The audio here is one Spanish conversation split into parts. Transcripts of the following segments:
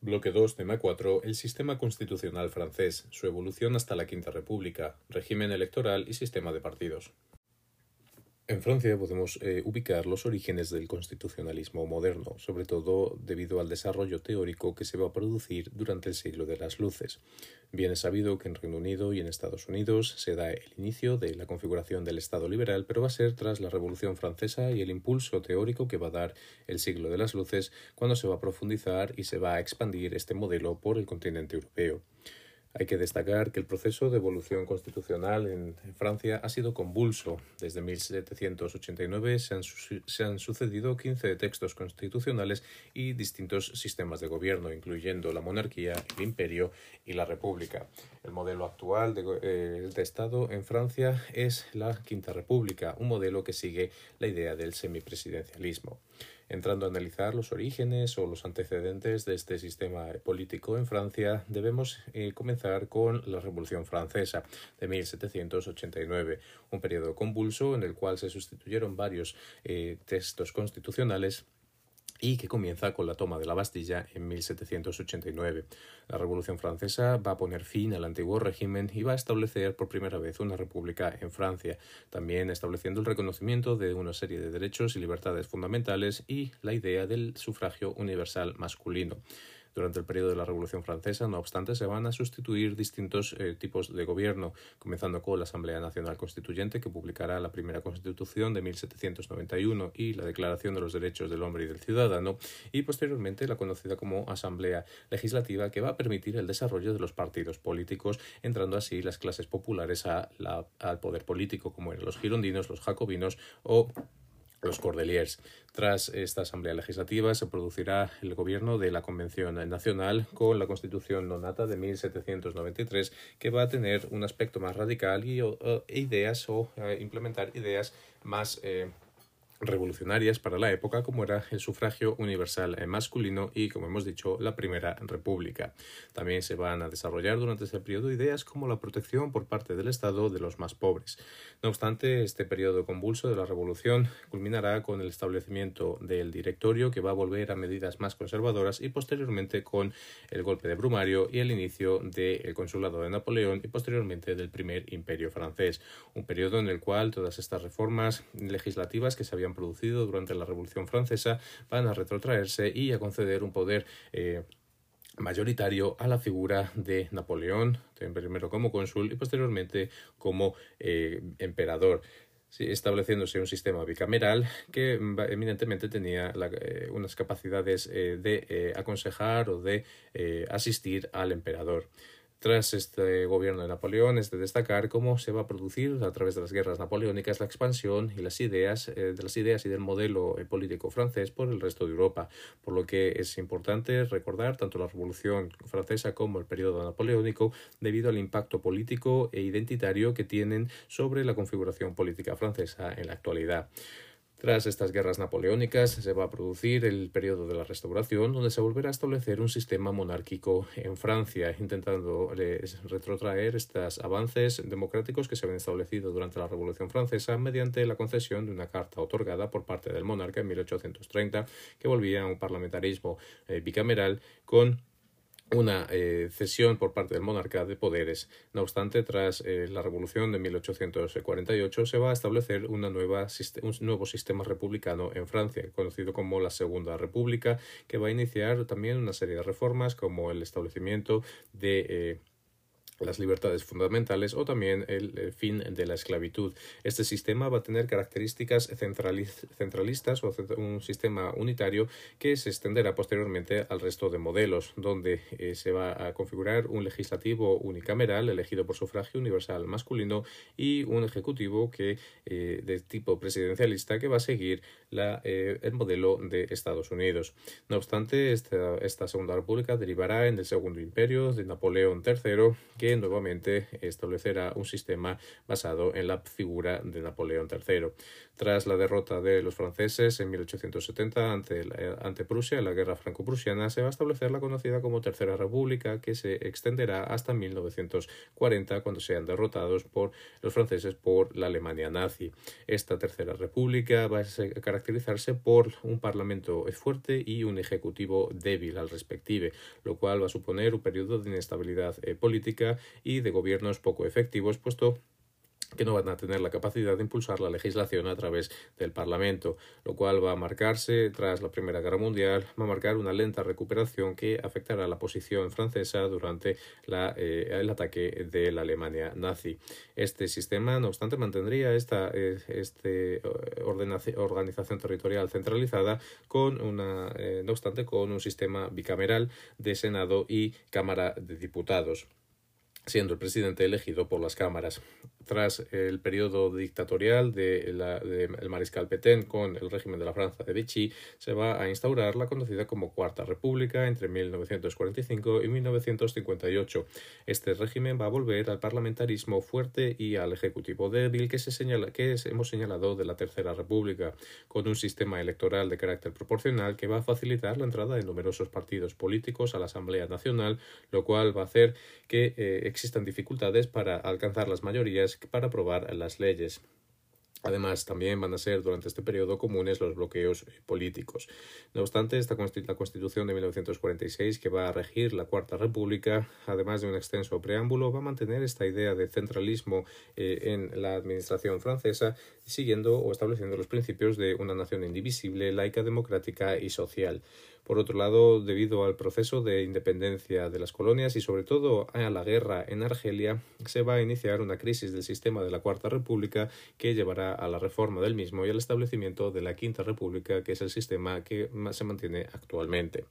Bloque 2, tema 4. El sistema constitucional francés, su evolución hasta la Quinta República, régimen electoral y sistema de partidos. En Francia podemos eh, ubicar los orígenes del constitucionalismo moderno, sobre todo debido al desarrollo teórico que se va a producir durante el siglo de las luces. Bien es sabido que en Reino Unido y en Estados Unidos se da el inicio de la configuración del Estado liberal, pero va a ser tras la Revolución Francesa y el impulso teórico que va a dar el siglo de las luces cuando se va a profundizar y se va a expandir este modelo por el continente europeo. Hay que destacar que el proceso de evolución constitucional en Francia ha sido convulso. Desde 1789 se han, se han, sucedido 15 textos constitucionales y distintos sistemas de gobierno, incluyendo la monarquía, el imperio y la república. El modelo actual de, eh, de Estado en Francia es la Quinta República, un modelo que sigue la idea del semipresidencialismo entrando a analizar los orígenes o los antecedentes de este sistema político en Francia, debemos eh, comenzar con la Revolución Francesa de 1789, un periodo convulso en el cual se sustituyeron varios eh, textos constitucionales y que comienza con la toma de la Bastilla en 1789. La Revolución Francesa va a poner fin al antiguo régimen y va a establecer por primera vez una república en Francia, también estableciendo el reconocimiento de una serie de derechos y libertades fundamentales y la idea del sufragio universal masculino. Durante el periodo de la Revolución Francesa, no obstante, se van a sustituir distintos eh, tipos de gobierno, comenzando con la Asamblea Nacional Constituyente, que publicará la primera Constitución de 1791 y la Declaración de los Derechos del Hombre y del Ciudadano, y posteriormente la conocida como Asamblea Legislativa, que va a permitir el desarrollo de los partidos políticos, entrando así las clases populares a al poder político, como eran los girondinos, los jacobinos o los Cordeliers. Tras esta Asamblea Legislativa se producirá el gobierno de la Convención Nacional con la Constitución Nonata de 1793 que va a tener un aspecto más radical y e ideas o eh, implementar ideas más eh, revolucionarias para la época como era el sufragio universal masculino y como hemos dicho la primera república. También se van a desarrollar durante este periodo ideas como la protección por parte del Estado de los más pobres. No obstante, este periodo convulso de la revolución culminará con el establecimiento del directorio que va a volver a medidas más conservadoras y posteriormente con el golpe de Brumario y el inicio del consulado de Napoleón y posteriormente del primer imperio francés, un periodo en el cual todas estas reformas legislativas que se habían producido durante la Revolución Francesa van a retrotraerse y a conceder un poder eh, mayoritario a la figura de Napoleón, primero como cónsul y posteriormente como eh, emperador estableciéndose un sistema bicameral que eminentemente tenía eh, unas capacidades de aconsejar o de asistir al emperador. Tras este gobierno de Napoleón es de destacar cómo se va a producir a través de las guerras napoleónicas la expansión y las ideas eh, de las ideas y del modelo eh, político francés por el resto de Europa, por lo que es importante recordar tanto la Revolución francesa como el periodo napoleónico debido al impacto político e identitario que tienen sobre la configuración política francesa en la actualidad. Tras estas guerras napoleónicas se va a producir el periodo de la restauración, donde se volverá a establecer un sistema monárquico en Francia, intentando retrotraer estos avances democráticos que se habían establecido durante la Revolución Francesa mediante la concesión de una carta otorgada por parte del monarca en 1830 que volvía a un parlamentarismo eh, bicameral con una eh, cesión por parte del monarca de poderes. No obstante, tras eh, la revolución de 1848 se va a establecer un nuevo sistema republicano en Francia, conocido como la Segunda República, que va a iniciar también una serie de reformas como el establecimiento de eh, las libertades fundamentales o también el, fin de la esclavitud. Este sistema va a tener características centralistas o un sistema unitario que se extenderá posteriormente al resto de modelos, donde eh, se va a configurar un legislativo unicameral elegido por sufragio universal masculino y un ejecutivo que eh, de tipo presidencialista que va a seguir la, eh, el modelo de Estados Unidos. No obstante, esta, esta Segunda República derivará en el Segundo Imperio de Napoleón III, que nuevamente establecerá un sistema basado en la figura de Napoleón III. Tras la derrota de los franceses en 1870 ante, ante Prusia en la guerra franco-prusiana, se va a establecer la conocida como Tercera República, que se extenderá hasta 1940, cuando sean derrotados por los franceses por la Alemania nazi. Esta Tercera República va a caracterizarse por un parlamento fuerte y un ejecutivo débil al respective, lo cual va a suponer un periodo de inestabilidad eh, y de gobiernos poco efectivos, puesto que no van a tener la capacidad de impulsar la legislación a través del Parlamento, lo cual va a marcarse tras la Primera Guerra Mundial, va a marcar una lenta recuperación que afectará la posición francesa durante eh, el ataque de la Alemania nazi. Este sistema, no obstante, mantendría esta eh, este, organización territorial centralizada con eh, no obstante, con un sistema bicameral de Senado y Cámara de Diputados siendo el presidente elegido por las cámaras tras el periodo dictatorial del de el mariscal Petén con el régimen de la Francia de Vichy, se va a instaurar la conocida como Cuarta República entre 1945 y 1958. Este régimen va a volver al parlamentarismo fuerte y al ejecutivo débil que, se señala, que hemos señalado de la Tercera República, con un sistema electoral de carácter proporcional que va a facilitar la entrada de numerosos partidos políticos a la Asamblea Nacional, lo cual va a hacer que eh, existan dificultades para alcanzar las mayorías para aprobar las leyes. Además, también van a ser durante este periodo comunes los bloqueos políticos. No obstante, esta la Constitución de 1946, que va a regir la Cuarta República, además de un extenso preámbulo, va a mantener esta idea de centralismo eh, en la administración francesa, siguiendo o estableciendo los principios de una nación indivisible, laica, democrática y social. Por otro lado, debido al proceso de independencia de las colonias y sobre todo a la guerra en Argelia, se va a iniciar una crisis del sistema de la Cuarta República que llevará a la reforma del mismo y al establecimiento de la Quinta República, que es el sistema que se mantiene actualmente.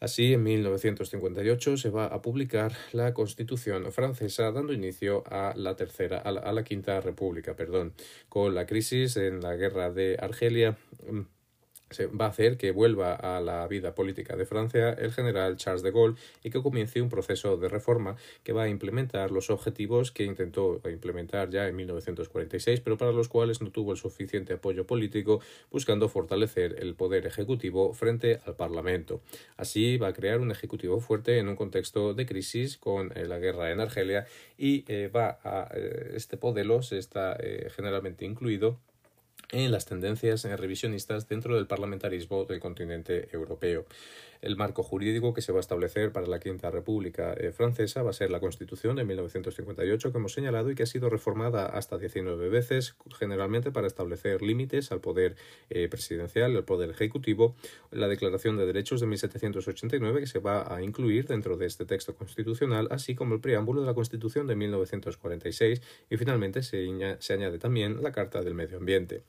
Así, en 1958 se va a publicar la Constitución francesa, dando inicio a la tercera, a la, quinta República, perdón. Con la crisis en la guerra de Argelia, se va a hacer que vuelva a la vida política de Francia el general Charles de Gaulle y que comience un proceso de reforma que va a implementar los objetivos que intentó implementar ya en 1946, pero para los cuales no tuvo el suficiente apoyo político, buscando fortalecer el poder ejecutivo frente al Parlamento. Así va a crear un ejecutivo fuerte en un contexto de crisis con eh, la guerra en Argelia y eh, va a eh, este modelo se está generalmente incluido en las tendencias revisionistas dentro del parlamentarismo del continente europeo. El marco jurídico que se va a establecer para la Quinta República eh, Francesa va a ser la Constitución de 1958 que hemos señalado y que ha sido reformada hasta 19 veces, generalmente para establecer límites al poder eh, presidencial, al poder ejecutivo, la Declaración de Derechos de 1789 que se va a incluir dentro de este texto constitucional, así como el preámbulo de la Constitución de 1946 y finalmente se, se añade también la Carta del Medio Ambiente.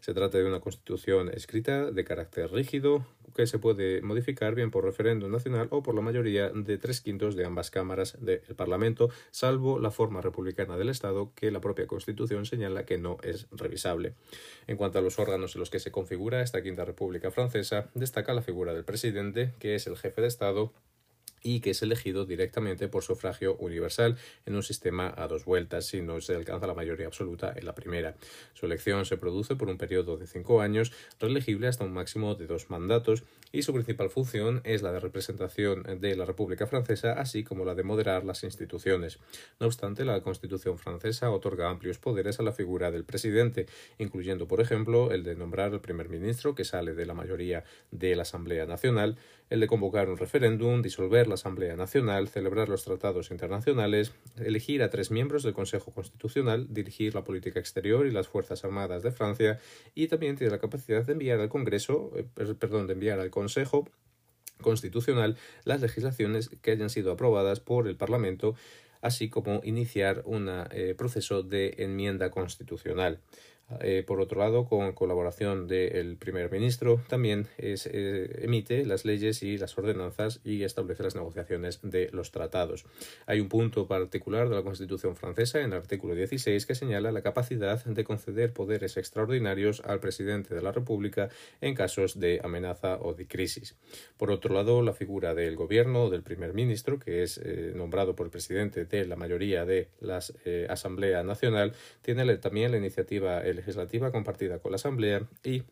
Se trata de una constitución escrita de carácter rígido que se puede modificar bien por referéndum nacional o por la mayoría de tres quintos de ambas cámaras del Parlamento, salvo la forma republicana del Estado que la propia Constitución señala que no es revisable. En cuanto a los órganos en los que se configura esta Quinta República Francesa, destaca la figura del presidente, que es el jefe de Estado y que es elegido directamente por sufragio universal en un sistema a dos vueltas si no se alcanza la mayoría absoluta en la primera. Su elección se produce por un periodo de cinco años, reelegible hasta un máximo de dos mandatos, y su principal función es la de representación de la República Francesa, así como la de moderar las instituciones. No obstante, la Constitución francesa otorga amplios poderes a la figura del presidente, incluyendo, por ejemplo, el de nombrar al primer ministro, que sale de la mayoría de la Asamblea Nacional, el de convocar un referéndum, disolver la Asamblea Nacional, celebrar los tratados internacionales, elegir a tres miembros del Consejo Constitucional, dirigir la política exterior y las Fuerzas Armadas de Francia y también tiene la capacidad de enviar al Congreso, eh, perdón, de enviar al Consejo Constitucional las legislaciones que hayan sido aprobadas por el Parlamento así como iniciar un eh, proceso de enmienda constitucional. Eh, por otro lado, con colaboración del primer ministro, también eh, emite las leyes y las ordenanzas y establece las negociaciones de los tratados. Hay un punto particular de la Constitución francesa en el artículo 16 que señala la capacidad de conceder poderes extraordinarios al presidente de la República en casos de amenaza o de crisis. Por otro lado, la figura del gobierno o del primer ministro, que es eh, nombrado por el presidente de la mayoría de la Asamblea Nacional, tiene también la iniciativa legislativa compartida con la Asamblea y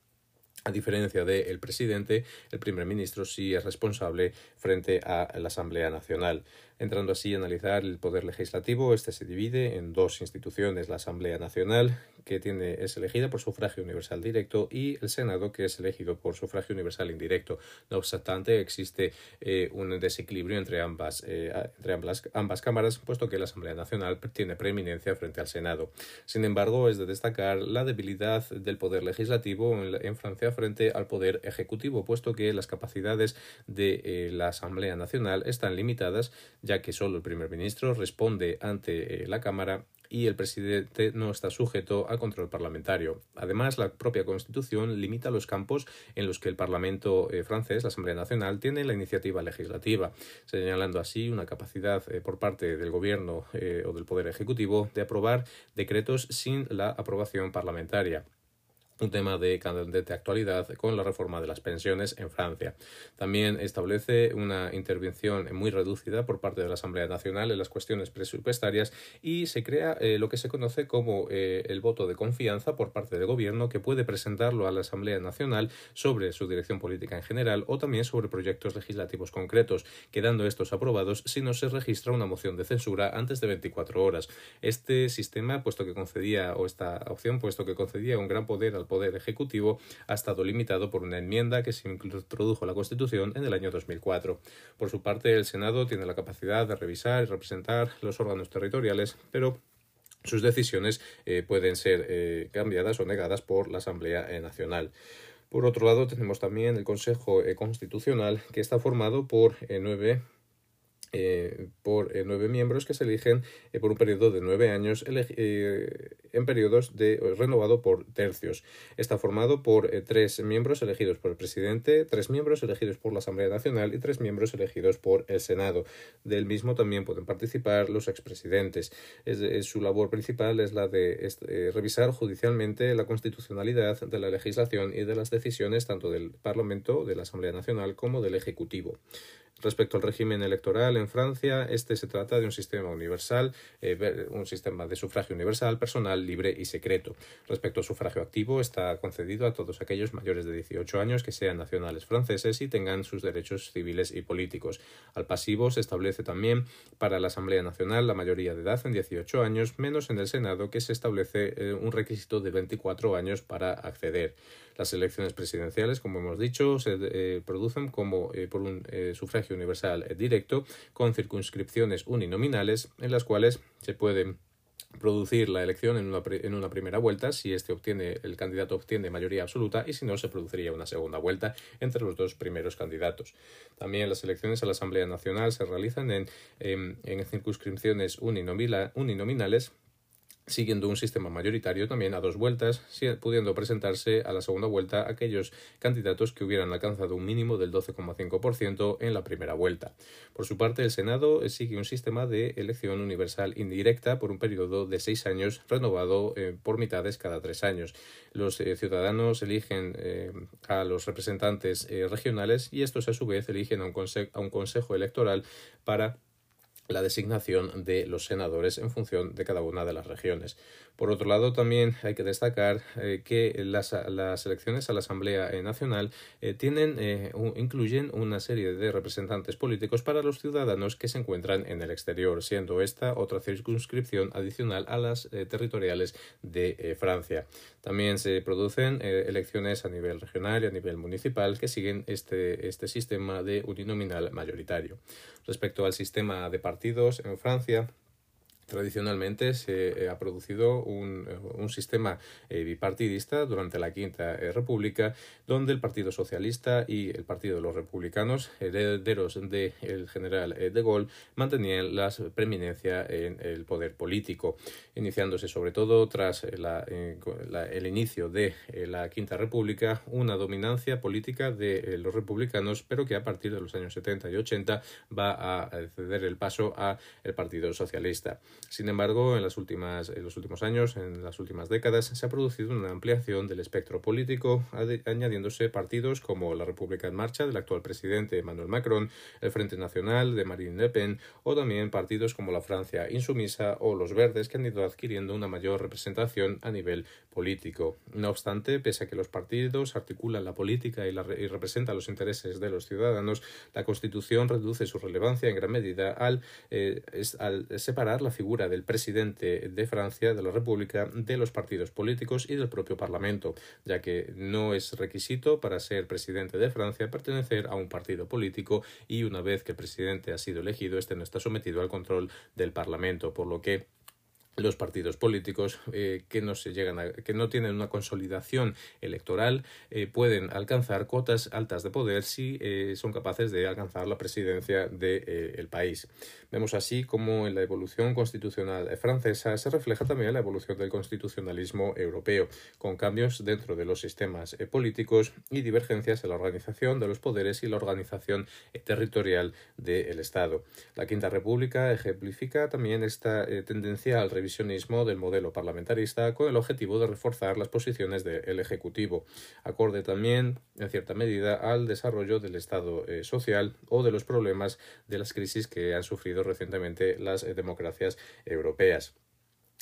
a diferencia del presidente, el primer ministro sí es responsable frente a la Asamblea Nacional. Entrando así a analizar el poder legislativo, este se divide en dos instituciones, la Asamblea Nacional, que tiene, es elegida por sufragio universal directo, y el Senado, que es elegido por sufragio universal indirecto. No obstante, existe eh, un desequilibrio entre ambas, eh, entre ambas, ambas cámaras, puesto que la Asamblea Nacional tiene preeminencia frente al Senado. Sin embargo, es de destacar la debilidad del poder legislativo en, Francia frente al poder ejecutivo, puesto que las capacidades de eh, la Asamblea Nacional están limitadas ya que solo el primer ministro responde ante eh, la Cámara y el presidente no está sujeto a control parlamentario. Además, la propia Constitución limita los campos en los que el Parlamento eh, francés, la Asamblea Nacional, tiene la iniciativa legislativa, señalando así una capacidad eh, por parte del Gobierno o del Poder Ejecutivo de aprobar decretos sin la aprobación parlamentaria un tema de candente actualidad con la reforma de las pensiones en Francia. También establece una intervención muy reducida por parte de la Asamblea Nacional en las cuestiones presupuestarias y se crea eh, lo que se conoce como eh, el voto de confianza por parte del Gobierno que puede presentarlo a la Asamblea Nacional sobre su dirección política en general o también sobre proyectos legislativos concretos, quedando estos aprobados si no se registra una moción de censura antes de 24 horas. Este sistema, puesto que concedía, o esta opción, puesto que concedía un gran poder al Poder Ejecutivo ha estado limitado por una enmienda que se introdujo en la Constitución en el año 2004. Por su parte, el Senado tiene la capacidad de revisar y representar los órganos territoriales, pero sus decisiones eh, pueden ser eh, cambiadas o negadas por la Asamblea eh, Nacional. Por otro lado, tenemos también el Consejo Constitucional, que está formado por nueve eh, por eh, nueve miembros que se eligen eh, por un periodo de nueve años en periodos de renovado por tercios. Está formado por tres miembros elegidos por el presidente, tres miembros elegidos por la Asamblea Nacional y tres miembros elegidos por el Senado. Del mismo también pueden participar los expresidentes. Es, su labor principal es la de revisar judicialmente la constitucionalidad de la legislación y de las decisiones tanto del Parlamento, de la Asamblea Nacional, como del Ejecutivo. Respecto al régimen electoral en Francia, este se trata de un sistema universal, eh, un sistema de sufragio universal, personal, libre y secreto. Respecto al sufragio activo, está concedido a todos aquellos mayores de 18 años que sean nacionales franceses y tengan sus derechos civiles y políticos. Al pasivo se establece también para la Asamblea Nacional la mayoría de edad en 18 años, menos en el Senado, que se establece eh, un requisito de 24 años para acceder. Las elecciones presidenciales, como hemos dicho, se eh, producen como por un sufragio universal directo con circunscripciones uninominales en las cuales se puede producir la elección en una, en una, primera vuelta si este obtiene el candidato obtiene mayoría absoluta y si no se produciría una segunda vuelta entre los dos primeros candidatos. También las elecciones a la Asamblea Nacional se realizan en, en, en circunscripciones uninominales siguiendo un sistema mayoritario también a dos vueltas, pudiendo presentarse a la segunda vuelta aquellos candidatos que hubieran alcanzado un mínimo del 12,5% en la primera vuelta. Por su parte, el Senado sigue un sistema de elección universal indirecta por un periodo de seis años, renovado eh, por mitades cada tres años. Los eh, ciudadanos eligen eh, a los representantes regionales y estos a su vez eligen a un, a un consejo electoral para la designación de los senadores en función de cada una de las regiones. Por otro lado, también hay que destacar eh, que las, elecciones a la Asamblea eh, Nacional eh, tienen, incluyen una serie de representantes políticos para los ciudadanos que se encuentran en el exterior, siendo esta otra circunscripción adicional a las territoriales de Francia. También se producen elecciones a nivel regional y a nivel municipal que siguen este, este sistema de uninominal mayoritario. Respecto al sistema de partidos en Francia, Tradicionalmente se eh, ha producido un, eh, un sistema eh, bipartidista durante la Quinta República, donde el Partido Socialista y el Partido de los Republicanos, herederos del general de Gaulle, mantenían la preeminencia en el poder político, iniciándose sobre todo tras la, el inicio de la Quinta República una dominancia política de los republicanos, pero que a partir de los años 70 y 80 va a ceder el paso al Partido Socialista. Sin embargo, en, las últimas, en los últimos años, en las últimas décadas, se ha producido una ampliación del espectro político, añadiéndose partidos como la República en Marcha del actual presidente Emmanuel Macron, el Frente Nacional de Marine Le Pen o también partidos como la Francia Insumisa o los Verdes que han ido adquiriendo una mayor representación a nivel político. No obstante, pese a que los partidos articulan la política y, la, y representan los intereses de los ciudadanos, la Constitución reduce su relevancia en gran medida al, eh, al separar la figura del presidente de Francia, de la República, de los partidos políticos y del propio Parlamento, ya que no es requisito para ser presidente de Francia pertenecer a un partido político y una vez que el presidente ha sido elegido, este no está sometido al control del Parlamento, por lo que los partidos políticos eh, que no se llegan a, que no tienen una consolidación electoral eh, pueden alcanzar cuotas altas de poder si eh, son capaces de alcanzar la presidencia del país. Vemos así como en la evolución constitucional francesa se refleja también la evolución del constitucionalismo europeo, con cambios dentro de los sistemas políticos y divergencias en la organización de los poderes y la organización territorial del Estado. La Quinta República ejemplifica también esta tendencia al visionismo del modelo parlamentarista con el objetivo de reforzar las posiciones del Ejecutivo, acorde también, en cierta medida, al desarrollo del Estado eh, social o de los problemas de las crisis que han sufrido recientemente las eh, democracias europeas.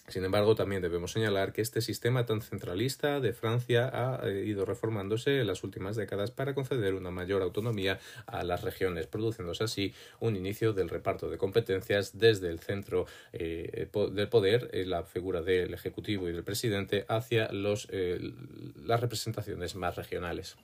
Sin embargo, también debemos señalar que este sistema tan centralista de Francia ha eh, ido reformándose en las últimas décadas para conceder una mayor autonomía a las regiones, produciéndose así un inicio del reparto de competencias desde el centro eh, del poder, eh, la figura del Ejecutivo y del presidente, hacia los, las representaciones más regionales.